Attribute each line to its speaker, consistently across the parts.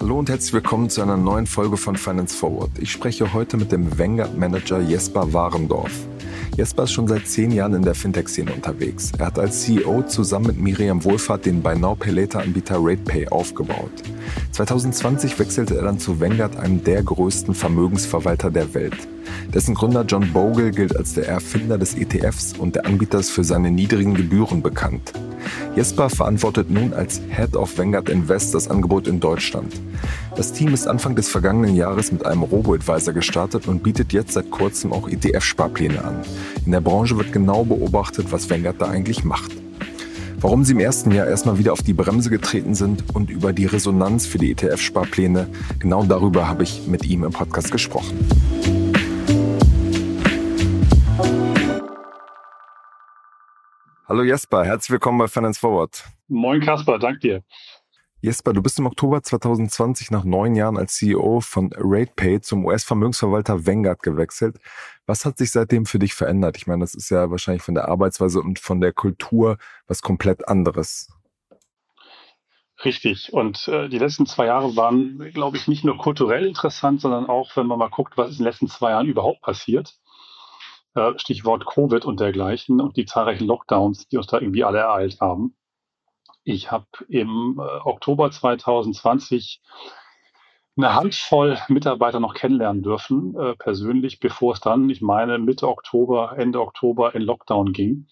Speaker 1: Hallo und herzlich willkommen zu einer neuen Folge von Finance Forward. Ich spreche heute mit dem Vanguard-Manager Jesper Warendorf. Jesper ist schon seit zehn Jahren in der Fintech-Szene unterwegs. Er hat als CEO zusammen mit Miriam Wohlfahrt den Buy Now Pay Later Anbieter RatePay aufgebaut. 2020 wechselte er dann zu Vanguard, einem der größten Vermögensverwalter der Welt. Dessen Gründer John Bogle gilt als der Erfinder des ETFs und der Anbieter ist für seine niedrigen Gebühren bekannt. Jesper verantwortet nun als Head of Vanguard Invest das Angebot in Deutschland. Das Team ist Anfang des vergangenen Jahres mit einem Robo-Advisor gestartet und bietet jetzt seit kurzem auch ETF-Sparpläne an. In der Branche wird genau beobachtet, was Vanguard da eigentlich macht. Warum sie im ersten Jahr erstmal wieder auf die Bremse getreten sind und über die Resonanz für die ETF-Sparpläne, genau darüber habe ich mit ihm im Podcast gesprochen. Hallo Jesper, herzlich willkommen bei Finance Forward.
Speaker 2: Moin Kasper, danke dir.
Speaker 1: Jesper, du bist im Oktober 2020 nach neun Jahren als CEO von RatePay zum US-Vermögensverwalter Vanguard gewechselt. Was hat sich seitdem für dich verändert? Ich meine, das ist ja wahrscheinlich von der Arbeitsweise und von der Kultur was komplett anderes.
Speaker 2: Richtig. Und äh, die letzten zwei Jahre waren, glaube ich, nicht nur kulturell interessant, sondern auch, wenn man mal guckt, was ist in den letzten zwei Jahren überhaupt passiert. Äh, Stichwort Covid und dergleichen und die zahlreichen Lockdowns, die uns da irgendwie alle ereilt haben. Ich habe im äh, Oktober 2020 eine Handvoll Mitarbeiter noch kennenlernen dürfen, äh, persönlich, bevor es dann, ich meine, Mitte Oktober, Ende Oktober in Lockdown ging.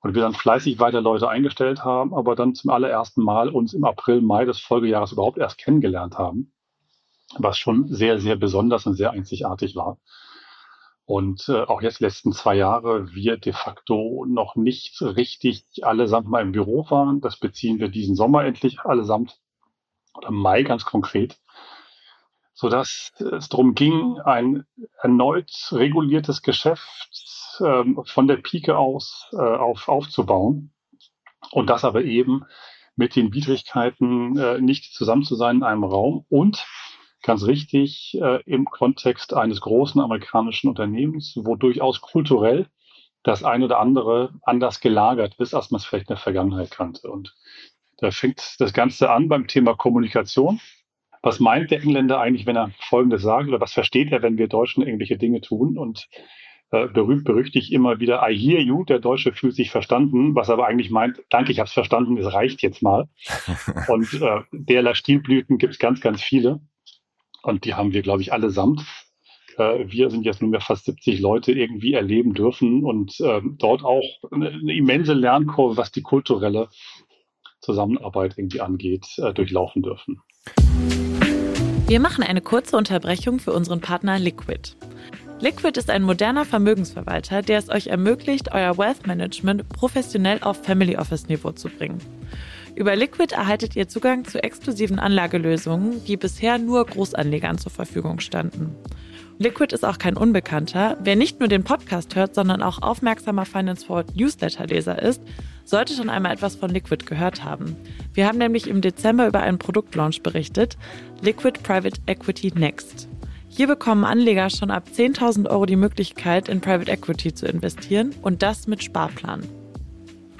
Speaker 2: Und wir dann fleißig weiter Leute eingestellt haben, aber dann zum allerersten Mal uns im April, Mai des Folgejahres überhaupt erst kennengelernt haben, was schon sehr, sehr besonders und sehr einzigartig war. Und äh, auch jetzt letzten zwei Jahre wir de facto noch nicht richtig allesamt mal im Büro waren. Das beziehen wir diesen Sommer endlich allesamt oder Mai ganz konkret, sodass es darum ging, ein erneut reguliertes Geschäft äh, von der Pike aus äh, auf, aufzubauen und das aber eben mit den Widrigkeiten äh, nicht zusammen zu sein in einem Raum und ganz richtig äh, im Kontext eines großen amerikanischen Unternehmens, wo durchaus kulturell das eine oder andere anders gelagert ist, als man es vielleicht in der Vergangenheit kannte. Und da fängt das Ganze an beim Thema Kommunikation. Was meint der Engländer eigentlich, wenn er Folgendes sagt, oder was versteht er, wenn wir Deutschen irgendwelche Dinge tun? Und äh, berühmt berüchtigt immer wieder, I hear you, der Deutsche fühlt sich verstanden, was aber eigentlich meint, danke, ich habe es verstanden, es reicht jetzt mal. Und äh, derlei Stilblüten gibt es ganz, ganz viele. Und die haben wir, glaube ich, allesamt. Äh, wir sind jetzt nunmehr fast 70 Leute irgendwie erleben dürfen und äh, dort auch eine, eine, immense Lernkurve, was die kulturelle Zusammenarbeit irgendwie angeht, äh, durchlaufen dürfen.
Speaker 3: Wir machen eine kurze Unterbrechung für unseren Partner Liquid. Liquid ist ein moderner Vermögensverwalter, der es euch ermöglicht, euer Wealth Management professionell auf Family Office Niveau zu bringen. Über Liquid erhaltet ihr Zugang zu exklusiven Anlagelösungen, die bisher nur Großanlegern zur Verfügung standen. Liquid ist auch kein Unbekannter. Wer nicht nur den Podcast hört, sondern auch aufmerksamer Finance Forward Newsletter-Leser ist, sollte schon einmal etwas von Liquid gehört haben. Wir haben nämlich im Dezember über einen Produktlaunch berichtet, Liquid Private Equity Next. Hier bekommen Anleger schon ab 10.000 Euro die Möglichkeit, in Private Equity zu investieren und das mit Sparplan.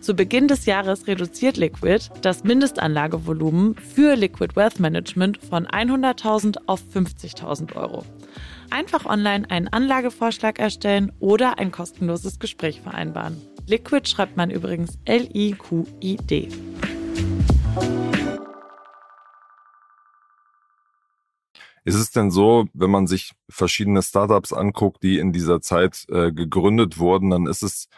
Speaker 3: Zu Beginn des Jahres reduziert Liquid das Mindestanlagevolumen für Liquid Wealth Management von 100.000 auf 50.000 Euro. Einfach online einen Anlagevorschlag erstellen oder ein kostenloses Gespräch vereinbaren. Liquid schreibt man übrigens L-I-Q-I-D.
Speaker 1: Ist es denn so, wenn man sich verschiedene Startups anguckt, die in dieser Zeit äh, gegründet wurden, dann ist es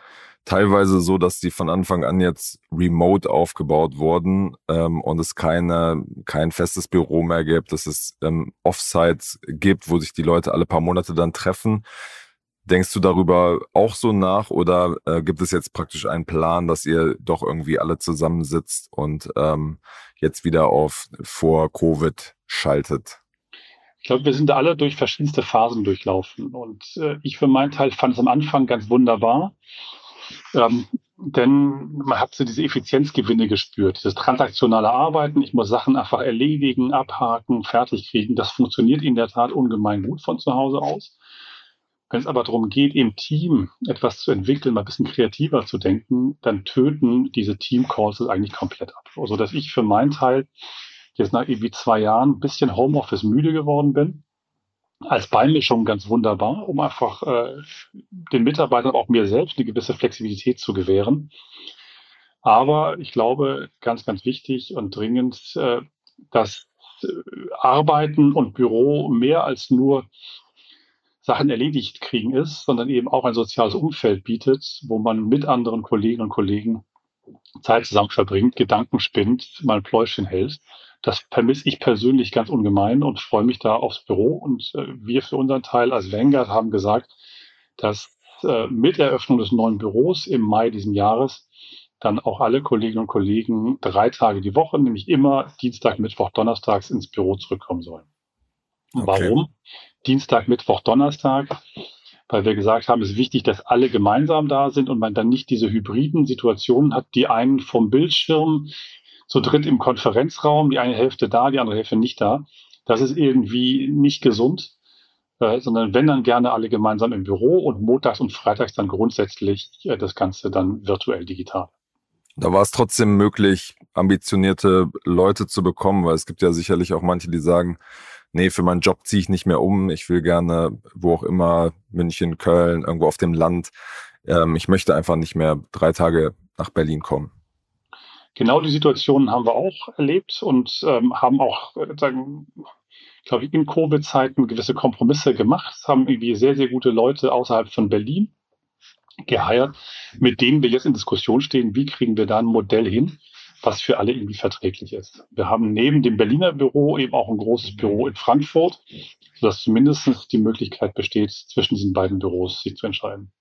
Speaker 1: teilweise so, dass die von Anfang an jetzt remote aufgebaut wurden ähm, und es keine, kein festes Büro mehr gibt, dass es ähm, Offsites gibt, wo sich die Leute alle paar Monate dann treffen. Denkst du darüber auch so nach oder äh, gibt es jetzt praktisch einen Plan, dass ihr doch irgendwie alle zusammensitzt und ähm, jetzt wieder auf vor Covid schaltet?
Speaker 2: Ich glaube, wir sind alle durch verschiedenste Phasen durchlaufen und äh, ich für meinen Teil fand es am Anfang ganz wunderbar. Ähm, denn man hat so diese Effizienzgewinne gespürt, dieses transaktionale Arbeiten. Ich muss Sachen einfach erledigen, abhaken, fertig kriegen. Das funktioniert in der Tat ungemein gut von zu Hause aus. Wenn es aber darum geht, im Team etwas zu entwickeln, mal ein bisschen kreativer zu denken, dann töten diese Team-Calls eigentlich komplett ab. Also, dass ich für meinen Teil jetzt nach irgendwie zwei Jahren ein bisschen Homeoffice müde geworden bin. Als Beimischung ganz wunderbar, um einfach äh, den Mitarbeitern, auch mir selbst, eine gewisse Flexibilität zu gewähren. Aber ich glaube, ganz, ganz wichtig und dringend, äh, dass äh, Arbeiten und Büro mehr als nur Sachen erledigt kriegen ist, sondern eben auch ein soziales Umfeld bietet, wo man mit anderen Kolleginnen und Kollegen Zeit zusammen verbringt, Gedanken spinnt, mal ein Pläuschen hält. Das vermisse ich persönlich ganz ungemein und freue mich da aufs Büro. Und äh, wir für unseren Teil als Vanguard haben gesagt, dass äh, mit Eröffnung des neuen Büros im Mai diesen Jahres dann auch alle Kolleginnen und Kollegen drei Tage die Woche, nämlich immer Dienstag, Mittwoch, Donnerstags ins Büro zurückkommen sollen. Okay. Warum? Dienstag, Mittwoch, Donnerstag, weil wir gesagt haben, es ist wichtig, dass alle gemeinsam da sind und man dann nicht diese hybriden Situationen hat, die einen vom Bildschirm zu dritt im Konferenzraum, die eine Hälfte da, die andere Hälfte nicht da. Das ist irgendwie nicht gesund, äh, sondern wenn dann gerne alle gemeinsam im Büro und montags und freitags dann grundsätzlich äh, das Ganze dann virtuell digital.
Speaker 1: Da war es trotzdem möglich, ambitionierte Leute zu bekommen, weil es gibt ja sicherlich auch manche, die sagen, nee, für meinen Job ziehe ich nicht mehr um. Ich will gerne, wo auch immer, München, Köln, irgendwo auf dem Land. Ähm, ich möchte einfach nicht mehr drei Tage nach Berlin kommen.
Speaker 2: Genau die Situation haben wir auch erlebt und ähm, haben auch, äh, sagen, glaube ich, in Covid-Zeiten gewisse Kompromisse gemacht, haben irgendwie sehr, sehr gute Leute außerhalb von Berlin geheiert, mit denen wir jetzt in Diskussion stehen, wie kriegen wir da ein Modell hin, was für alle irgendwie verträglich ist. Wir haben neben dem Berliner Büro eben auch ein großes Büro in Frankfurt, sodass zumindest die Möglichkeit besteht, zwischen diesen beiden Büros sich zu entscheiden.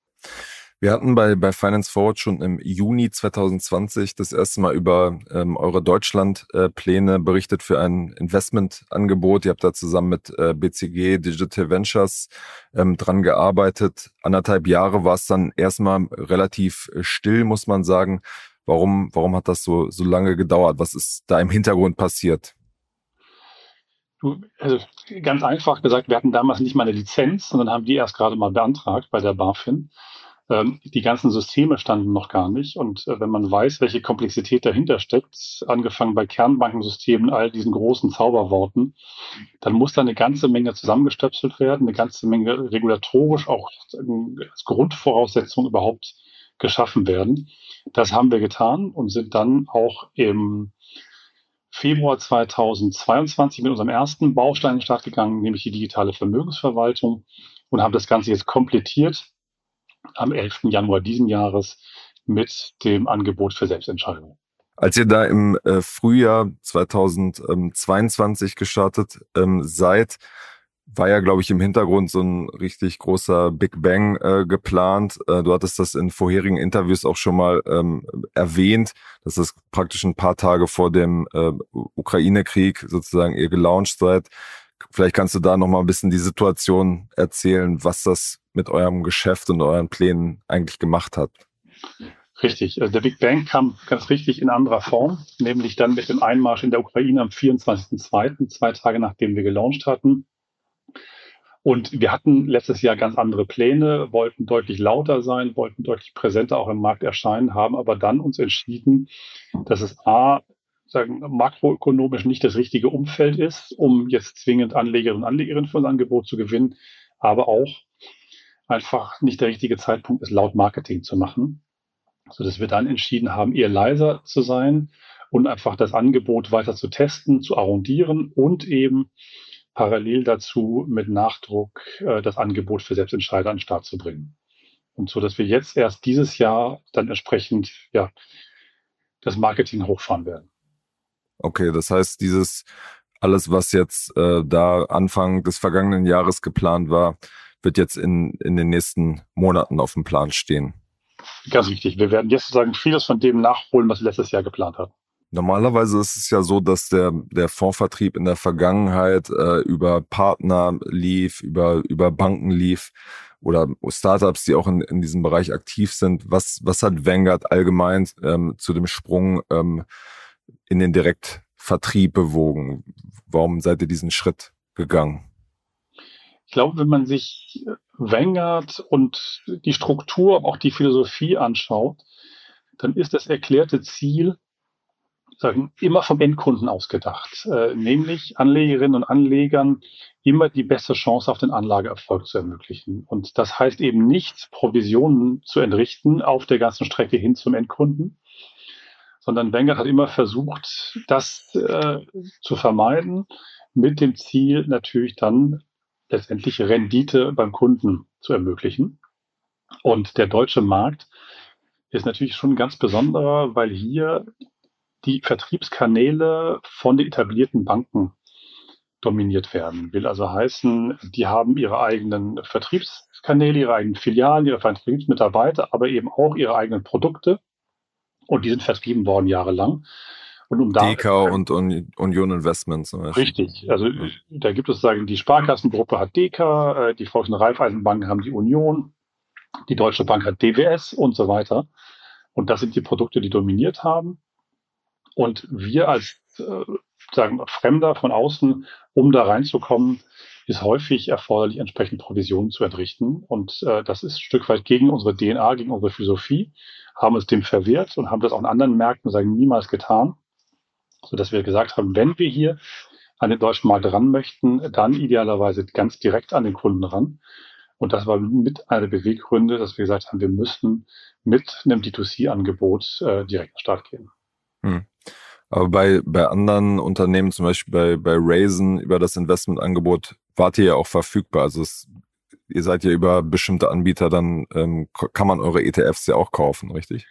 Speaker 1: Wir hatten bei, bei Finance Forward schon im Juni 2020 das erste Mal über ähm, eure Deutschland-Pläne äh, berichtet für ein Investmentangebot. Ihr habt da zusammen mit äh, BCG Digital Ventures ähm, dran gearbeitet. Anderthalb Jahre war es dann erstmal relativ still, muss man sagen. Warum, warum hat das so, so lange gedauert? Was ist da im Hintergrund passiert?
Speaker 2: Also ganz einfach gesagt, wir hatten damals nicht mal eine Lizenz, sondern haben die erst gerade mal beantragt bei der BaFin. Ähm, die ganzen Systeme standen noch gar nicht. Und äh, wenn man weiß, welche Komplexität dahinter steckt, angefangen bei Kernbankensystemen, all diesen großen Zauberworten, dann muss da eine ganze Menge zusammengestöpselt werden, eine ganze Menge regulatorisch auch als Grundvoraussetzung überhaupt geschaffen werden. Das haben wir getan und sind dann auch im Februar 2022 mit unserem ersten Baustein in den Start gegangen, nämlich die digitale Vermögensverwaltung und haben das Ganze jetzt komplettiert am 11. Januar diesen Jahres mit dem Angebot für Selbstentscheidung.
Speaker 1: Als ihr da im äh, Frühjahr 2022 gestartet ähm, seid, war ja, glaube ich, im Hintergrund so ein richtig großer Big Bang äh, geplant. Äh, du hattest das in vorherigen Interviews auch schon mal ähm, erwähnt, dass das praktisch ein paar Tage vor dem äh, Ukraine-Krieg sozusagen ihr gelauncht seid. Vielleicht kannst du da noch mal ein bisschen die Situation erzählen, was das mit eurem Geschäft und euren Plänen eigentlich gemacht hat.
Speaker 2: Richtig. Also der Big Bang kam ganz richtig in anderer Form, nämlich dann mit dem Einmarsch in der Ukraine am 24.02., zwei Tage nachdem wir gelauncht hatten. Und wir hatten letztes Jahr ganz andere Pläne, wollten deutlich lauter sein, wollten deutlich präsenter auch im Markt erscheinen, haben aber dann uns entschieden, dass es A, sagen, makroökonomisch nicht das richtige Umfeld ist, um jetzt zwingend Anlegerinnen und Anlegerinnen für unser Angebot zu gewinnen, aber auch einfach nicht der richtige Zeitpunkt ist, laut Marketing zu machen. Sodass wir dann entschieden haben, eher leiser zu sein und einfach das Angebot weiter zu testen, zu arrondieren und eben parallel dazu mit Nachdruck äh, das Angebot für Selbstentscheider an den Start zu bringen. Und so, dass wir jetzt erst dieses Jahr dann entsprechend ja, das Marketing hochfahren werden.
Speaker 1: Okay, das heißt, dieses alles, was jetzt äh, da Anfang des vergangenen Jahres geplant war, wird jetzt in, in den nächsten Monaten auf dem Plan stehen?
Speaker 2: Ganz wichtig. Wir werden jetzt sozusagen vieles von dem nachholen, was wir letztes Jahr geplant haben.
Speaker 1: Normalerweise ist es ja so, dass der, der Fondsvertrieb in der Vergangenheit äh, über Partner lief, über, über Banken lief oder Startups, die auch in, in diesem Bereich aktiv sind. Was, was hat Vanguard allgemein ähm, zu dem Sprung ähm, in den Direktvertrieb bewogen? Warum seid ihr diesen Schritt gegangen?
Speaker 2: Ich glaube, wenn man sich Vanguard und die Struktur, aber auch die Philosophie anschaut, dann ist das erklärte Ziel sagen, immer vom Endkunden ausgedacht, äh, nämlich Anlegerinnen und Anlegern immer die beste Chance auf den Anlageerfolg zu ermöglichen. Und das heißt eben nicht, Provisionen zu entrichten auf der ganzen Strecke hin zum Endkunden, sondern Wenger hat immer versucht, das äh, zu vermeiden, mit dem Ziel natürlich dann letztendlich Rendite beim Kunden zu ermöglichen. Und der deutsche Markt ist natürlich schon ganz besonderer, weil hier die Vertriebskanäle von den etablierten Banken dominiert werden. Will also heißen, die haben ihre eigenen Vertriebskanäle, ihre eigenen Filialen, ihre Vertriebsmitarbeiter, aber eben auch ihre eigenen Produkte. Und die sind vertrieben worden jahrelang.
Speaker 1: Und um da DK und Union Investments.
Speaker 2: Richtig. Also da gibt es sagen, die Sparkassengruppe hat DK, äh, die Volks- und Raiffeisenbanken haben die Union, die Deutsche Bank hat DWS und so weiter. Und das sind die Produkte, die dominiert haben. Und wir als äh, sagen Fremder von außen, um da reinzukommen, ist häufig erforderlich, entsprechend Provisionen zu entrichten. Und äh, das ist ein Stück weit gegen unsere DNA, gegen unsere Philosophie, haben es dem verwehrt und haben das auch in anderen Märkten sagen niemals getan, sodass wir gesagt haben, wenn wir hier an den deutschen Markt ran möchten, dann idealerweise ganz direkt an den Kunden ran. Und das war mit einer der Beweggründe, dass wir gesagt haben, wir müssten mit einem D2C-Angebot äh, direkt den Start gehen. Hm.
Speaker 1: Aber bei, bei anderen Unternehmen, zum Beispiel bei, bei Raisin, über das Investmentangebot, wart ihr ja auch verfügbar. Also es, ihr seid ja über bestimmte Anbieter, dann ähm, kann man eure ETFs ja auch kaufen, richtig?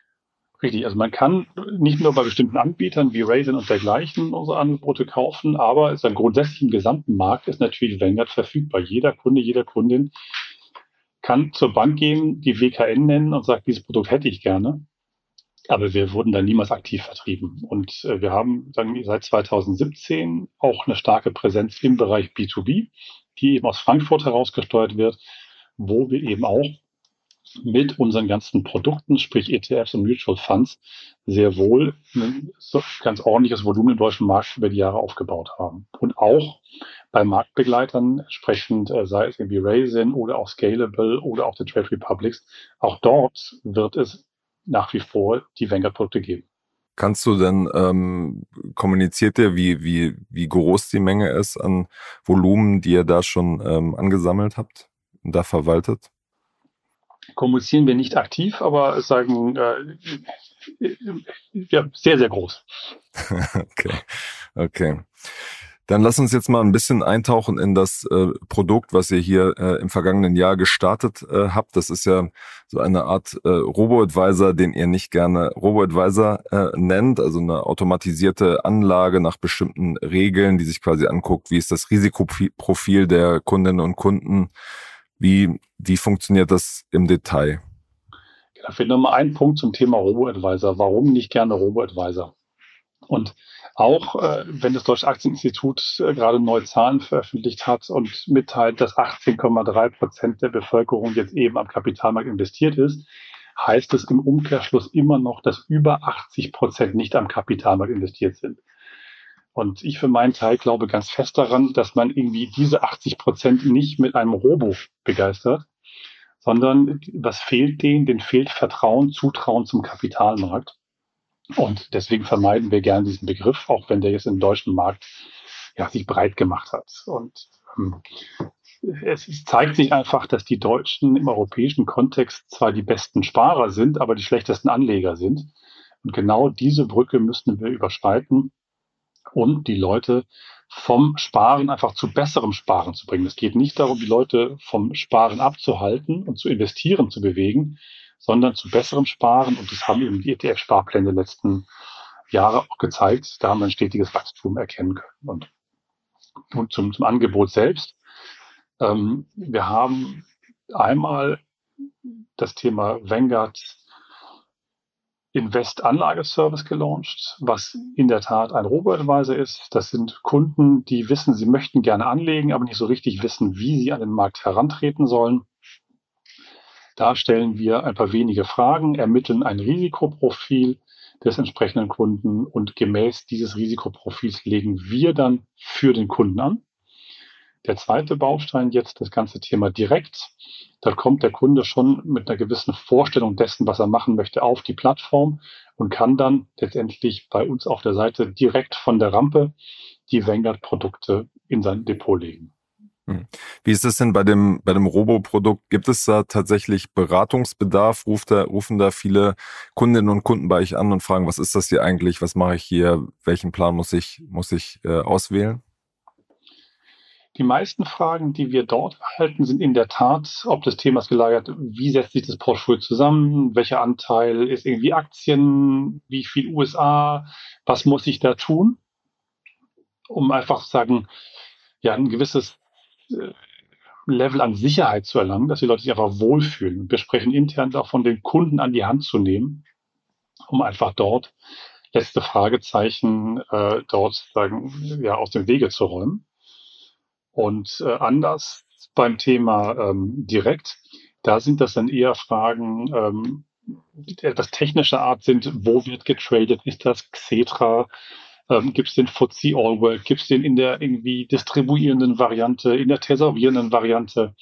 Speaker 2: Richtig, also man kann nicht nur bei bestimmten Anbietern wie Raisin und dergleichen unsere Angebote kaufen, aber es ist grundsätzlich im gesamten Markt ist natürlich Vanguard verfügbar. Jeder Kunde, jeder Kundin kann zur Bank gehen, die WKN nennen und sagt, dieses Produkt hätte ich gerne. Aber wir wurden da niemals aktiv vertrieben. Und äh, wir haben sagen seit 2017 auch eine starke Präsenz im Bereich B2B, die eben aus Frankfurt herausgesteuert wird, wo wir eben auch mit unseren ganzen Produkten, sprich ETFs und Mutual Funds, sehr wohl ein ganz ordentliches Volumen im deutschen Markt über die Jahre aufgebaut haben. Und auch bei Marktbegleitern entsprechend, äh, sei es irgendwie Raisin oder auch Scalable oder auch der Trade Republics, auch dort wird es nach wie vor die Vanguard-Produkte geben.
Speaker 1: Kannst du denn, ähm, kommuniziert ihr, wie, wie, wie groß die Menge ist an Volumen, die ihr da schon ähm, angesammelt habt und da verwaltet?
Speaker 2: Kommunizieren wir nicht aktiv, aber sagen äh, ja, sehr, sehr groß.
Speaker 1: okay. Okay. Dann lass uns jetzt mal ein bisschen eintauchen in das äh, Produkt, was ihr hier äh, im vergangenen Jahr gestartet äh, habt. Das ist ja so eine Art äh, Robo-Advisor, den ihr nicht gerne Robo-Advisor äh, nennt, also eine automatisierte Anlage nach bestimmten Regeln, die sich quasi anguckt, wie ist das Risikoprofil der Kundinnen und Kunden, wie, wie funktioniert das im Detail?
Speaker 2: Genau, vielleicht nochmal ein Punkt zum Thema Robo-Advisor. Warum nicht gerne Robo-Advisor? Und auch äh, wenn das Deutsche Aktieninstitut äh, gerade neue Zahlen veröffentlicht hat und mitteilt, dass 18,3 Prozent der Bevölkerung jetzt eben am Kapitalmarkt investiert ist, heißt es im Umkehrschluss immer noch, dass über 80 Prozent nicht am Kapitalmarkt investiert sind. Und ich für meinen Teil glaube ganz fest daran, dass man irgendwie diese 80 Prozent nicht mit einem Robo begeistert, sondern was fehlt denen? Den fehlt Vertrauen, Zutrauen zum Kapitalmarkt. Und deswegen vermeiden wir gerne diesen Begriff, auch wenn der jetzt im deutschen Markt ja, sich breit gemacht hat. Und ähm, es zeigt sich einfach, dass die Deutschen im europäischen Kontext zwar die besten Sparer sind, aber die schlechtesten Anleger sind. Und genau diese Brücke müssen wir überschreiten, um die Leute vom Sparen einfach zu besserem Sparen zu bringen. Es geht nicht darum, die Leute vom Sparen abzuhalten und zu investieren zu bewegen, sondern zu besserem Sparen. Und das haben eben die ETF-Sparpläne der letzten Jahre auch gezeigt. Da haben wir ein stetiges Wachstum erkennen können. Und, und zum, zum Angebot selbst. Ähm, wir haben einmal das Thema Vanguard Invest Anlageservice gelauncht, was in der Tat ein Robo-Advisor ist. Das sind Kunden, die wissen, sie möchten gerne anlegen, aber nicht so richtig wissen, wie sie an den Markt herantreten sollen. Da stellen wir ein paar wenige Fragen, ermitteln ein Risikoprofil des entsprechenden Kunden und gemäß dieses Risikoprofils legen wir dann für den Kunden an. Der zweite Baustein jetzt das ganze Thema direkt. Da kommt der Kunde schon mit einer gewissen Vorstellung dessen, was er machen möchte, auf die Plattform und kann dann letztendlich bei uns auf der Seite direkt von der Rampe die Vanguard-Produkte in sein Depot legen.
Speaker 1: Hm. Wie ist es denn bei dem, bei dem Robo-Produkt? Gibt es da tatsächlich Beratungsbedarf? Ruft da, rufen da viele Kundinnen und Kunden bei euch an und fragen, was ist das hier eigentlich? Was mache ich hier? Welchen Plan muss ich, muss ich äh, auswählen?
Speaker 2: Die meisten Fragen, die wir dort erhalten, sind in der Tat, ob das Thema ist gelagert, wie setzt sich das Portfolio zusammen, welcher Anteil ist irgendwie Aktien, wie viel USA, was muss ich da tun, um einfach zu sagen, ja, ein gewisses Level an Sicherheit zu erlangen, dass die Leute sich einfach wohlfühlen. Wir sprechen intern davon, den Kunden an die Hand zu nehmen, um einfach dort letzte Fragezeichen äh, dort sagen, ja, aus dem Wege zu räumen. Und äh, anders beim Thema ähm, direkt, da sind das dann eher Fragen, ähm, etwas technischer Art sind, wo wird getradet, ist das Xetra, ähm, gibt es den FTSE All World, gibt es den in der irgendwie distribuierenden Variante, in der tesorierenden Variante,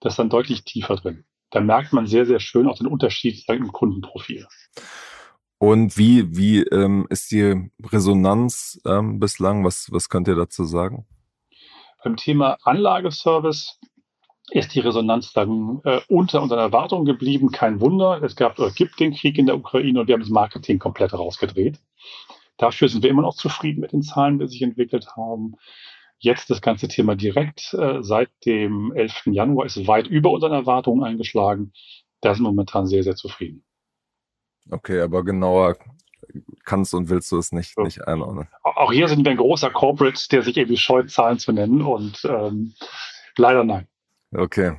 Speaker 2: das ist dann deutlich tiefer drin. Da merkt man sehr, sehr schön auch den Unterschied im Kundenprofil.
Speaker 1: Und wie, wie ähm, ist die Resonanz ähm, bislang? Was, was könnt ihr dazu sagen?
Speaker 2: Beim Thema Anlageservice ist die Resonanz dann äh, unter unseren Erwartungen geblieben. Kein Wunder. Es gab oder gibt den Krieg in der Ukraine und wir haben das Marketing komplett rausgedreht. Dafür sind wir immer noch zufrieden mit den Zahlen, die sich entwickelt haben. Jetzt das ganze Thema direkt äh, seit dem 11. Januar ist weit über unseren Erwartungen eingeschlagen. Da sind wir momentan sehr, sehr zufrieden.
Speaker 1: Okay, aber genauer kannst und willst du es nicht, so. nicht einordnen.
Speaker 2: Auch hier sind wir ein großer Corporate, der sich irgendwie scheut, Zahlen zu nennen und ähm, leider nein.
Speaker 1: Okay.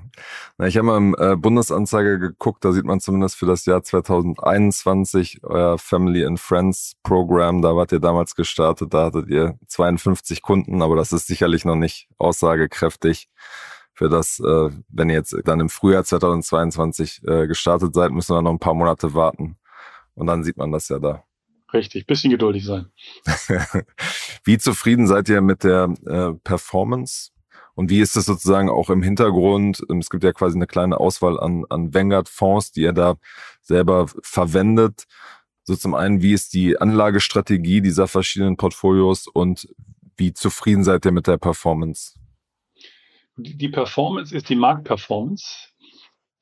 Speaker 1: Na, ich habe mal im äh, Bundesanzeiger geguckt, da sieht man zumindest für das Jahr 2021 euer Family and Friends Program, da wart ihr damals gestartet, da hattet ihr 52 Kunden, aber das ist sicherlich noch nicht aussagekräftig für das, äh, wenn ihr jetzt dann im Frühjahr 2022 äh, gestartet seid, müssen wir noch ein paar Monate warten. Und dann sieht man das ja da.
Speaker 2: Richtig, bisschen geduldig sein.
Speaker 1: wie zufrieden seid ihr mit der äh, Performance? Und wie ist es sozusagen auch im Hintergrund? Ähm, es gibt ja quasi eine kleine Auswahl an, an Vanguard-Fonds, die ihr da selber verwendet. So zum einen, wie ist die Anlagestrategie dieser verschiedenen Portfolios und wie zufrieden seid ihr mit der Performance?
Speaker 2: Die Performance ist die Marktperformance.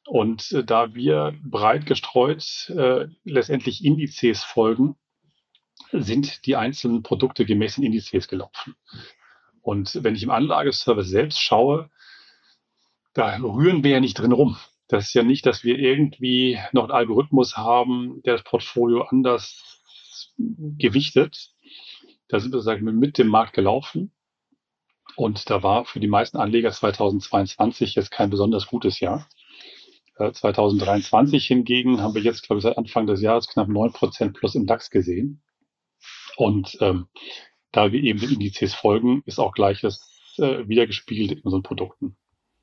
Speaker 2: Und äh, da wir breit gestreut äh, letztendlich Indizes folgen, sind die einzelnen Produkte gemäß den Indizes gelaufen. Und wenn ich im Anlageservice selbst schaue, da rühren wir ja nicht drin rum. Das ist ja nicht, dass wir irgendwie noch einen Algorithmus haben, der das Portfolio anders gewichtet. Da sind wir sagen, mit dem Markt gelaufen. Und da war für die meisten Anleger 2022 jetzt kein besonders gutes Jahr. 2023 äh, hingegen haben wir jetzt, glaube ich, seit Anfang des Jahres knapp 9% plus im DAX gesehen. Und ähm, da wir eben den Indizes folgen, ist auch Gleiches äh, wiedergespiegelt in unseren Produkten.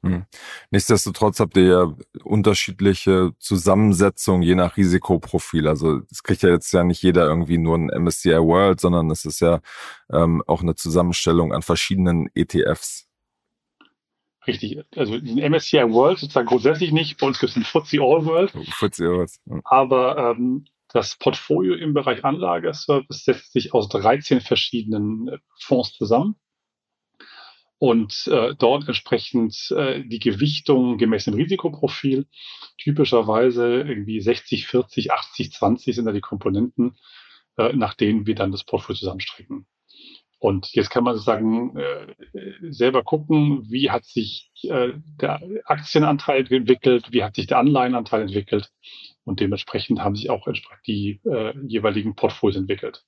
Speaker 1: Hm. Nichtsdestotrotz habt ihr ja unterschiedliche Zusammensetzungen je nach Risikoprofil. Also es kriegt ja jetzt ja nicht jeder irgendwie nur ein MSCI World, sondern es ist ja ähm, auch eine Zusammenstellung an verschiedenen ETFs.
Speaker 2: Richtig, also den MSCI World sozusagen grundsätzlich nicht. Bei uns gibt es einen FTSE All World. FTSE All World. Ja. Aber ähm, das Portfolio im Bereich Anlageservice setzt sich aus 13 verschiedenen äh, Fonds zusammen und äh, dort entsprechend äh, die Gewichtung gemäß dem Risikoprofil. Typischerweise irgendwie 60, 40, 80, 20 sind da die Komponenten, äh, nach denen wir dann das Portfolio zusammenstrecken. Und jetzt kann man sozusagen äh, selber gucken, wie hat sich äh, der Aktienanteil entwickelt, wie hat sich der Anleihenanteil entwickelt und dementsprechend haben sich auch entsprechend die äh, jeweiligen Portfolios entwickelt.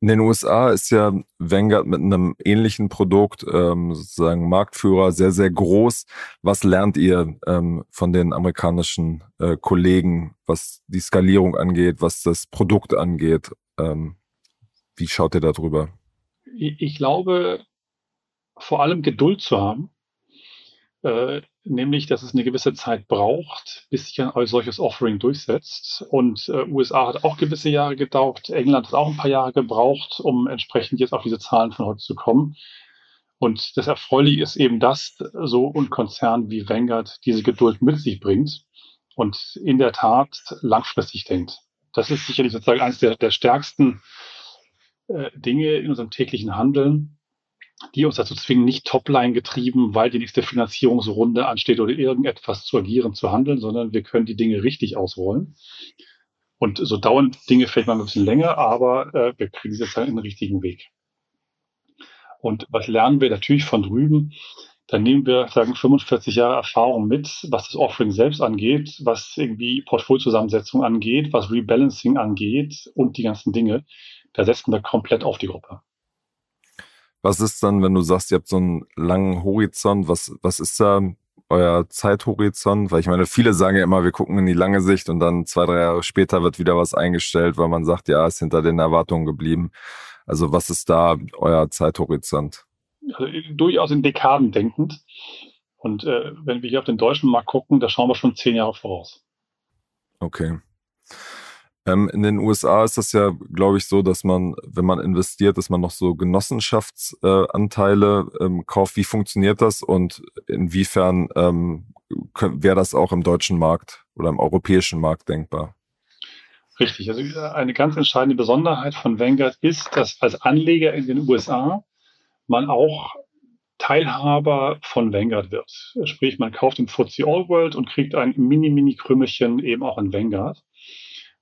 Speaker 1: In den USA ist ja Vanguard mit einem ähnlichen Produkt ähm, sozusagen Marktführer sehr, sehr groß. Was lernt ihr ähm, von den amerikanischen äh, Kollegen, was die Skalierung angeht, was das Produkt angeht? Ähm, wie schaut ihr darüber?
Speaker 2: Ich glaube, vor allem Geduld zu haben äh, nämlich, dass es eine gewisse Zeit braucht, bis sich ein solches Offering durchsetzt. Und äh, USA hat auch gewisse Jahre gedauert, England hat auch ein paar Jahre gebraucht, um entsprechend jetzt auf diese Zahlen von heute zu kommen. Und das Erfreuliche ist eben, dass so ein Konzern wie Vanguard diese Geduld mit sich bringt und in der Tat langfristig denkt. Das ist sicherlich sozusagen eines der, der stärksten äh, Dinge in unserem täglichen Handeln, die uns dazu zwingen, nicht Topline getrieben, weil die nächste Finanzierungsrunde ansteht oder irgendetwas zu agieren, zu handeln, sondern wir können die Dinge richtig ausrollen. Und so dauern Dinge vielleicht mal ein bisschen länger, aber äh, wir kriegen sie jetzt dann in den richtigen Weg. Und was lernen wir natürlich von drüben? Dann nehmen wir, sagen, 45 Jahre Erfahrung mit, was das Offering selbst angeht, was irgendwie Portfoliozusammensetzung angeht, was Rebalancing angeht und die ganzen Dinge. Da setzen wir komplett auf die Gruppe.
Speaker 1: Was ist dann, wenn du sagst, ihr habt so einen langen Horizont? Was, was ist da euer Zeithorizont? Weil ich meine, viele sagen ja immer, wir gucken in die lange Sicht und dann zwei, drei Jahre später wird wieder was eingestellt, weil man sagt, ja, ist hinter den Erwartungen geblieben. Also was ist da euer Zeithorizont?
Speaker 2: Also, durchaus in Dekaden denkend. Und äh, wenn wir hier auf den deutschen Markt gucken, da schauen wir schon zehn Jahre voraus.
Speaker 1: Okay. Ähm, in den USA ist das ja, glaube ich, so, dass man, wenn man investiert, dass man noch so Genossenschaftsanteile äh, ähm, kauft. Wie funktioniert das und inwiefern ähm, wäre das auch im deutschen Markt oder im europäischen Markt denkbar?
Speaker 2: Richtig. Also eine ganz entscheidende Besonderheit von Vanguard ist, dass als Anleger in den USA man auch Teilhaber von Vanguard wird. Sprich, man kauft im FTSE All World und kriegt ein Mini-Mini-Krümmelchen eben auch in Vanguard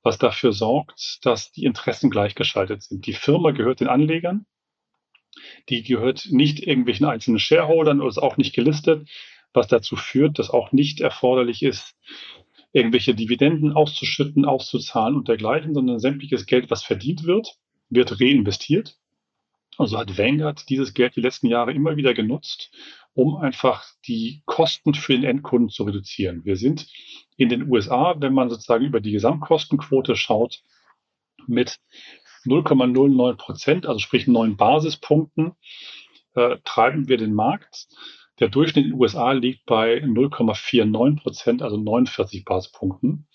Speaker 2: was dafür sorgt, dass die Interessen gleichgeschaltet sind. Die Firma gehört den Anlegern, die gehört nicht irgendwelchen einzelnen Shareholdern oder ist auch nicht gelistet, was dazu führt, dass auch nicht erforderlich ist, irgendwelche Dividenden auszuschütten, auszuzahlen und dergleichen, sondern sämtliches Geld, was verdient wird, wird reinvestiert. Also hat Vanguard dieses Geld die letzten Jahre immer wieder genutzt, um einfach die Kosten für den Endkunden zu reduzieren. Wir sind in den USA, wenn man sozusagen über die Gesamtkostenquote schaut, mit 0,09 Prozent, also sprich neun Basispunkten, äh, treiben wir den Markt. Der Durchschnitt in den USA liegt bei 0,49 Prozent, also 49 Basispunkten.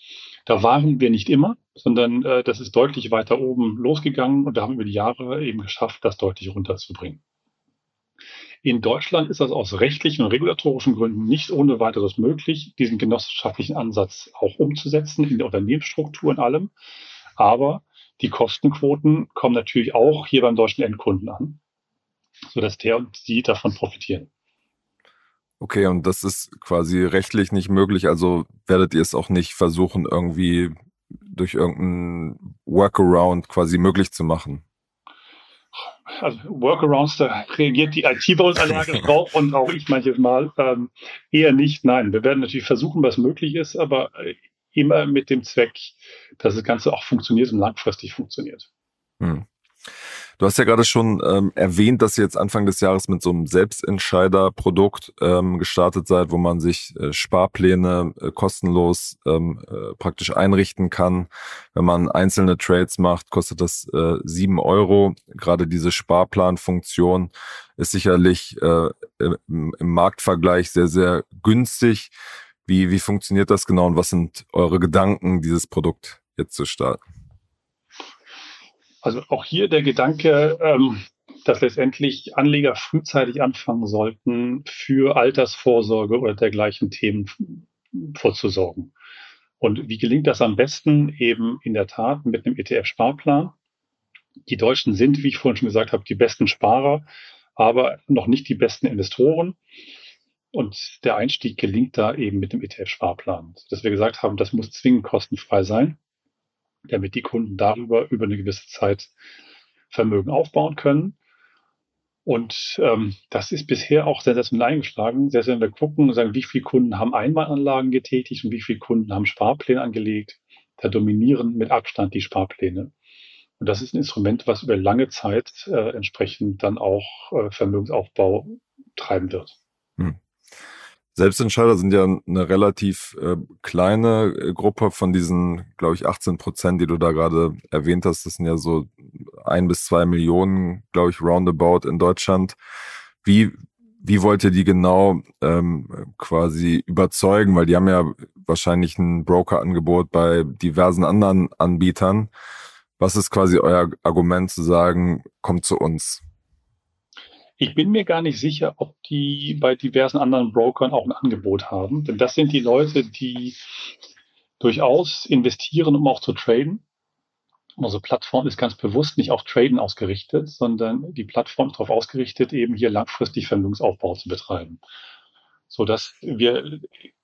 Speaker 2: Da waren wir nicht immer, sondern äh, das ist deutlich weiter oben losgegangen und da haben wir über die Jahre eben geschafft, das deutlich runterzubringen. In Deutschland ist das aus rechtlichen und regulatorischen Gründen nicht ohne weiteres möglich, diesen genossenschaftlichen Ansatz auch umzusetzen in der Unternehmensstruktur und allem. Aber die Kostenquoten kommen natürlich auch hier beim deutschen Endkunden an, sodass der und sie davon profitieren.
Speaker 1: Okay, und das ist quasi rechtlich nicht möglich, also werdet ihr es auch nicht versuchen, irgendwie durch irgendeinen Workaround quasi möglich zu machen?
Speaker 2: Also Workarounds, da reagiert die IT bei uns allergisch drauf und auch ich manches Mal ähm, eher nicht. Nein, wir werden natürlich versuchen, was möglich ist, aber äh, immer mit dem Zweck, dass das Ganze auch funktioniert und langfristig funktioniert. Hm.
Speaker 1: Du hast ja gerade schon ähm, erwähnt, dass ihr jetzt Anfang des Jahres mit so einem Selbstentscheider-Produkt ähm, gestartet seid, wo man sich äh, Sparpläne äh, kostenlos ähm, äh, praktisch einrichten kann. Wenn man einzelne Trades macht, kostet das äh, 7 Euro. Gerade diese Sparplanfunktion ist sicherlich äh, im, im Marktvergleich sehr, sehr günstig. Wie, wie funktioniert das genau und was sind eure Gedanken, dieses Produkt jetzt zu starten?
Speaker 2: Also auch hier der Gedanke, ähm, dass letztendlich Anleger frühzeitig anfangen sollten, für Altersvorsorge oder dergleichen Themen vorzusorgen. Und wie gelingt das am besten? Eben in der Tat mit einem ETF-Sparplan. Die Deutschen sind, wie ich vorhin schon gesagt habe, die besten Sparer, aber noch nicht die besten Investoren. Und der Einstieg gelingt da eben mit dem ETF-Sparplan. Dass wir gesagt haben, das muss zwingend kostenfrei sein damit die Kunden darüber über eine gewisse Zeit Vermögen aufbauen können. Und ähm, das ist bisher auch sensationell eingeschlagen. Selbst wenn wir gucken und sagen, wie viele Kunden haben Einmalanlagen getätigt und wie viele Kunden haben Sparpläne angelegt, da dominieren mit Abstand die Sparpläne. Und das ist ein Instrument, was über lange Zeit äh, entsprechend dann auch äh, Vermögensaufbau treiben wird.
Speaker 1: Selbstentscheider sind ja eine relativ äh, kleine äh, Gruppe von diesen, glaube ich, 18 Prozent, die du da gerade erwähnt hast. Das sind ja so ein bis zwei Millionen, glaube ich, roundabout in Deutschland. Wie, wie wollt ihr die genau ähm, quasi überzeugen? Weil die haben ja wahrscheinlich ein Broker-Angebot bei diversen anderen Anbietern. Was ist quasi euer Argument zu sagen, kommt zu uns?
Speaker 2: Ich bin mir gar nicht sicher, ob die bei diversen anderen Brokern auch ein Angebot haben. Denn das sind die Leute, die durchaus investieren, um auch zu traden. Unsere Plattform ist ganz bewusst nicht auf Traden ausgerichtet, sondern die Plattform ist darauf ausgerichtet, eben hier langfristig Vermögensaufbau zu betreiben. So dass wir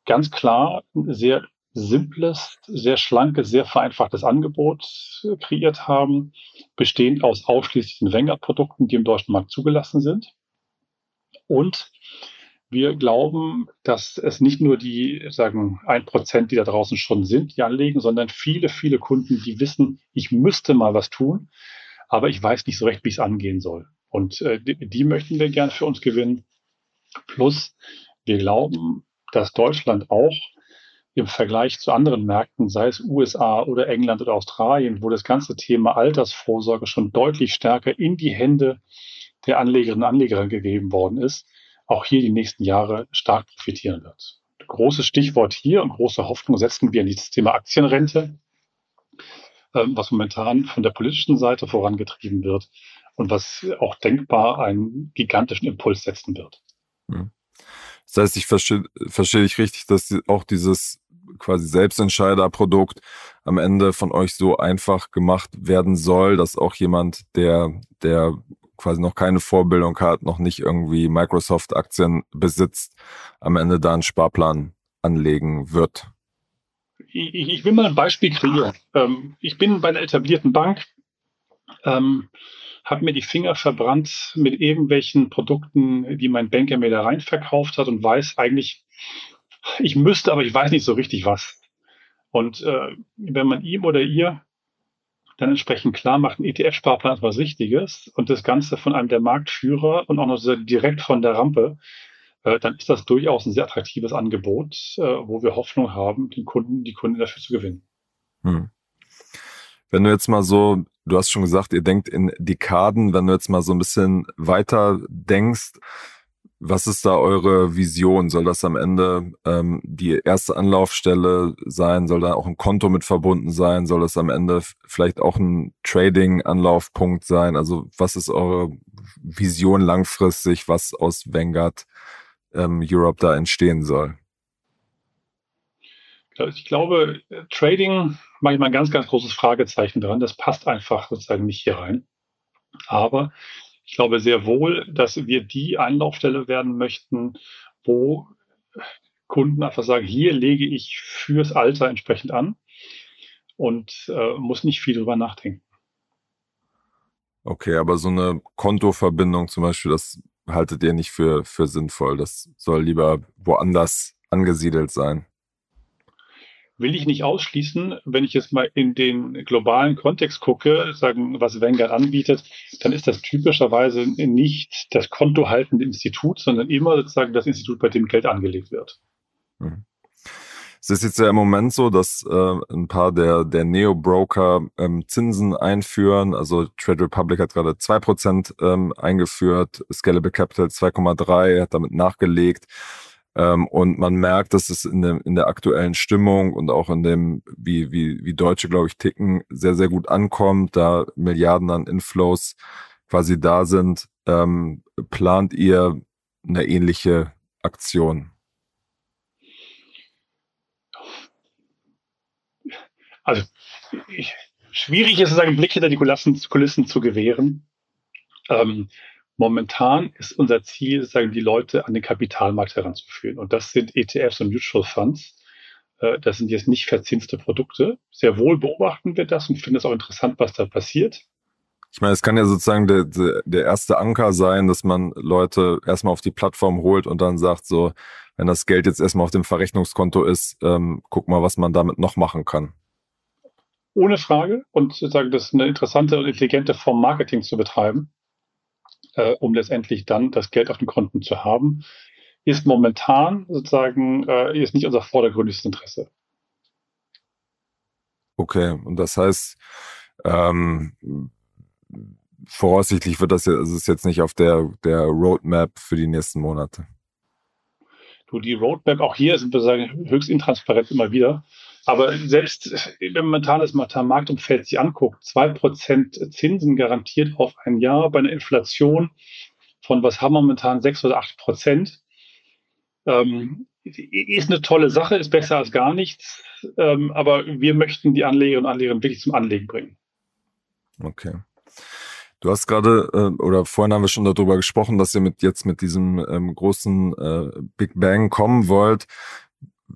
Speaker 2: ganz klar sehr simples, sehr schlankes, sehr vereinfachtes Angebot kreiert haben, bestehend aus ausschließlichen Vanguard-Produkten, die im deutschen Markt zugelassen sind. Und wir glauben, dass es nicht nur die, sagen, ein Prozent, die da draußen schon sind, die anlegen, sondern viele, viele Kunden, die wissen, ich müsste mal was tun, aber ich weiß nicht so recht, wie es angehen soll. Und äh, die, die möchten wir gern für uns gewinnen. Plus, wir glauben, dass Deutschland auch im Vergleich zu anderen Märkten, sei es USA oder England oder Australien, wo das ganze Thema Altersvorsorge schon deutlich stärker in die Hände der Anlegerinnen und Anleger gegeben worden ist, auch hier die nächsten Jahre stark profitieren wird. Großes Stichwort hier und große Hoffnung setzen wir in dieses Thema Aktienrente, ähm, was momentan von der politischen Seite vorangetrieben wird und was auch denkbar einen gigantischen Impuls setzen wird.
Speaker 1: Hm. Das heißt, ich verstehe, verstehe ich richtig, dass auch dieses quasi Selbstentscheiderprodukt am Ende von euch so einfach gemacht werden soll, dass auch jemand, der, der quasi noch keine Vorbildung hat, noch nicht irgendwie Microsoft-Aktien besitzt, am Ende da einen Sparplan anlegen wird.
Speaker 2: Ich, ich will mal ein Beispiel kreieren. Ähm, ich bin bei einer etablierten Bank, ähm, habe mir die Finger verbrannt mit irgendwelchen Produkten, die mein Banker mir da rein verkauft hat und weiß eigentlich, ich müsste, aber ich weiß nicht so richtig was. Und äh, wenn man ihm oder ihr dann entsprechend klar macht, ein ETF-Sparplan ist was Richtiges und das Ganze von einem der Marktführer und auch noch direkt von der Rampe, äh, dann ist das durchaus ein sehr attraktives Angebot, äh, wo wir Hoffnung haben, den Kunden, die Kunden dafür zu gewinnen. Hm.
Speaker 1: Wenn du jetzt mal so, du hast schon gesagt, ihr denkt in Dekaden, wenn du jetzt mal so ein bisschen weiter denkst, was ist da eure Vision? Soll das am Ende ähm, die erste Anlaufstelle sein? Soll da auch ein Konto mit verbunden sein? Soll das am Ende vielleicht auch ein Trading-Anlaufpunkt sein? Also was ist eure Vision langfristig, was aus Vanguard ähm, Europe da entstehen soll?
Speaker 2: Ich glaube, Trading mache ich mal ein ganz, ganz großes Fragezeichen dran. Das passt einfach sozusagen nicht hier rein. Aber ich glaube sehr wohl, dass wir die Einlaufstelle werden möchten, wo Kunden einfach sagen, hier lege ich fürs Alter entsprechend an und äh, muss nicht viel drüber nachdenken.
Speaker 1: Okay, aber so eine Kontoverbindung zum Beispiel, das haltet ihr nicht für, für sinnvoll. Das soll lieber woanders angesiedelt sein
Speaker 2: will ich nicht ausschließen. Wenn ich jetzt mal in den globalen Kontext gucke, sagen, was Vanguard anbietet, dann ist das typischerweise nicht das kontohaltende Institut, sondern immer sozusagen das Institut, bei dem Geld angelegt wird.
Speaker 1: Mhm. Es ist jetzt ja im Moment so, dass äh, ein paar der, der Neo-Broker ähm, Zinsen einführen. Also Trade Republic hat gerade zwei Prozent ähm, eingeführt, Scalable Capital 2,3% hat damit nachgelegt. Ähm, und man merkt, dass es in, dem, in der aktuellen Stimmung und auch in dem, wie, wie, wie Deutsche, glaube ich, ticken, sehr, sehr gut ankommt, da Milliarden an Inflows quasi da sind. Ähm, plant ihr eine ähnliche Aktion?
Speaker 2: Also, ich, schwierig ist es, einen Blick hinter die Kulissen, Kulissen zu gewähren. Ähm, Momentan ist unser Ziel, sagen die Leute an den Kapitalmarkt heranzuführen. Und das sind ETFs und Mutual Funds. Äh, das sind jetzt nicht verzinste Produkte. Sehr wohl beobachten wir das und finden es auch interessant, was da passiert.
Speaker 1: Ich meine, es kann ja sozusagen der, der erste Anker sein, dass man Leute erstmal auf die Plattform holt und dann sagt so, wenn das Geld jetzt erstmal auf dem Verrechnungskonto ist, ähm, guck mal, was man damit noch machen kann.
Speaker 2: ohne Frage und sozusagen das ist eine interessante und intelligente Form Marketing zu betreiben, äh, um letztendlich dann das Geld auf den Konten zu haben, ist momentan sozusagen äh, ist nicht unser vordergründiges Interesse.
Speaker 1: Okay, und das heißt, ähm, voraussichtlich wird das ja, also ist jetzt nicht auf der, der Roadmap für die nächsten Monate.
Speaker 2: Du, die Roadmap, auch hier sind wir sagen, höchst intransparent immer wieder. Aber selbst wenn man das Marktumfeld sich anguckt, zwei Prozent Zinsen garantiert auf ein Jahr bei einer Inflation von, was haben wir momentan, sechs oder acht Prozent, ähm, ist eine tolle Sache, ist besser als gar nichts. Ähm, aber wir möchten die Anlegerinnen und Anleger wirklich zum Anlegen bringen.
Speaker 1: Okay. Du hast gerade, äh, oder vorhin haben wir schon darüber gesprochen, dass ihr mit jetzt mit diesem ähm, großen äh, Big Bang kommen wollt.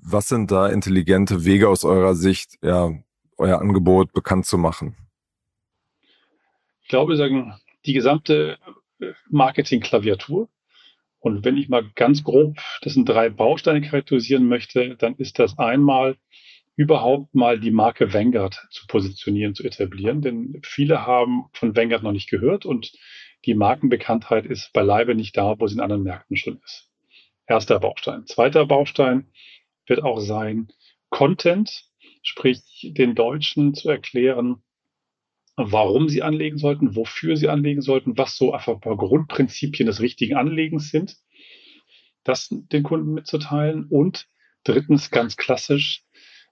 Speaker 1: Was sind da intelligente Wege aus eurer Sicht, ja, euer Angebot bekannt zu machen?
Speaker 2: Ich glaube, sagen, die gesamte äh, Marketing-Klaviatur. Und wenn ich mal ganz grob das sind drei Bausteine charakterisieren möchte, dann ist das einmal überhaupt mal die Marke Vanguard zu positionieren, zu etablieren. Denn viele haben von Vanguard noch nicht gehört und die Markenbekanntheit ist beileibe nicht da, wo sie in anderen Märkten schon ist. Erster Baustein. Zweiter Baustein wird auch sein Content, sprich den Deutschen zu erklären, warum sie anlegen sollten, wofür sie anlegen sollten, was so einfach ein paar Grundprinzipien des richtigen Anlegens sind, das den Kunden mitzuteilen und drittens ganz klassisch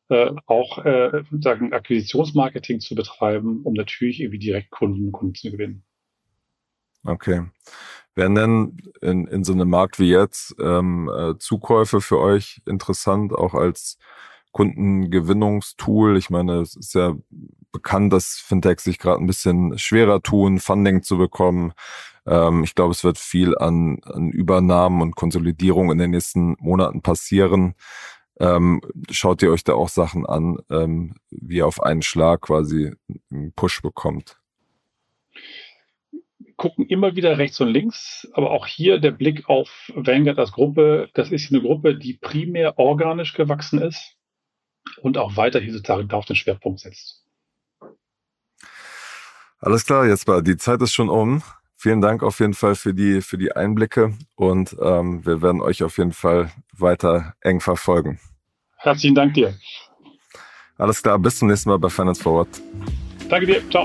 Speaker 2: äh, auch äh, sagen, Akquisitionsmarketing zu betreiben, um natürlich irgendwie direkt Kunden und Kunden zu gewinnen.
Speaker 1: Okay. Wären denn in, in so einem Markt wie jetzt ähm, äh, Zukäufe für euch interessant, auch als Kundengewinnungstool? Ich meine, es ist ja bekannt, dass Fintechs sich gerade ein bisschen schwerer tun, Funding zu bekommen. Ähm, ich glaube, es wird viel an, an Übernahmen und Konsolidierung in den nächsten Monaten passieren. Ähm, schaut ihr euch da auch Sachen an, ähm, wie ihr auf einen Schlag quasi einen Push bekommt?
Speaker 2: Gucken immer wieder rechts und links, aber auch hier der Blick auf Vanguard als Gruppe. Das ist eine Gruppe, die primär organisch gewachsen ist und auch weiterhin sozusagen da auf den Schwerpunkt setzt.
Speaker 1: Alles klar, Jesper, die Zeit ist schon um. Vielen Dank auf jeden Fall für die, für die Einblicke und ähm, wir werden euch auf jeden Fall weiter eng verfolgen.
Speaker 2: Herzlichen Dank dir.
Speaker 1: Alles klar, bis zum nächsten Mal bei Finance Forward.
Speaker 2: Danke dir, ciao.